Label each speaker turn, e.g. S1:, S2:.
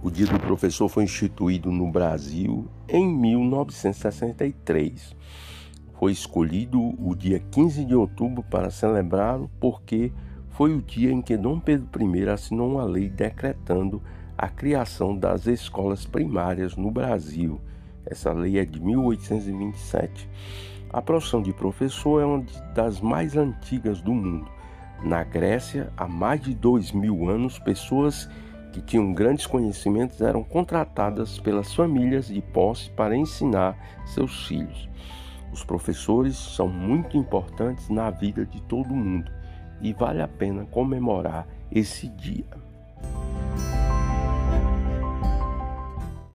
S1: O Dia do Professor foi instituído no Brasil em 1963. Foi escolhido o dia 15 de outubro para celebrá-lo porque foi o dia em que Dom Pedro I assinou uma lei decretando a criação das escolas primárias no Brasil. Essa lei é de 1827. A profissão de professor é uma das mais antigas do mundo. Na Grécia, há mais de dois mil anos, pessoas que tinham grandes conhecimentos eram contratadas pelas famílias de posse para ensinar seus filhos. Os professores são muito importantes na vida de todo mundo e vale a pena comemorar esse dia.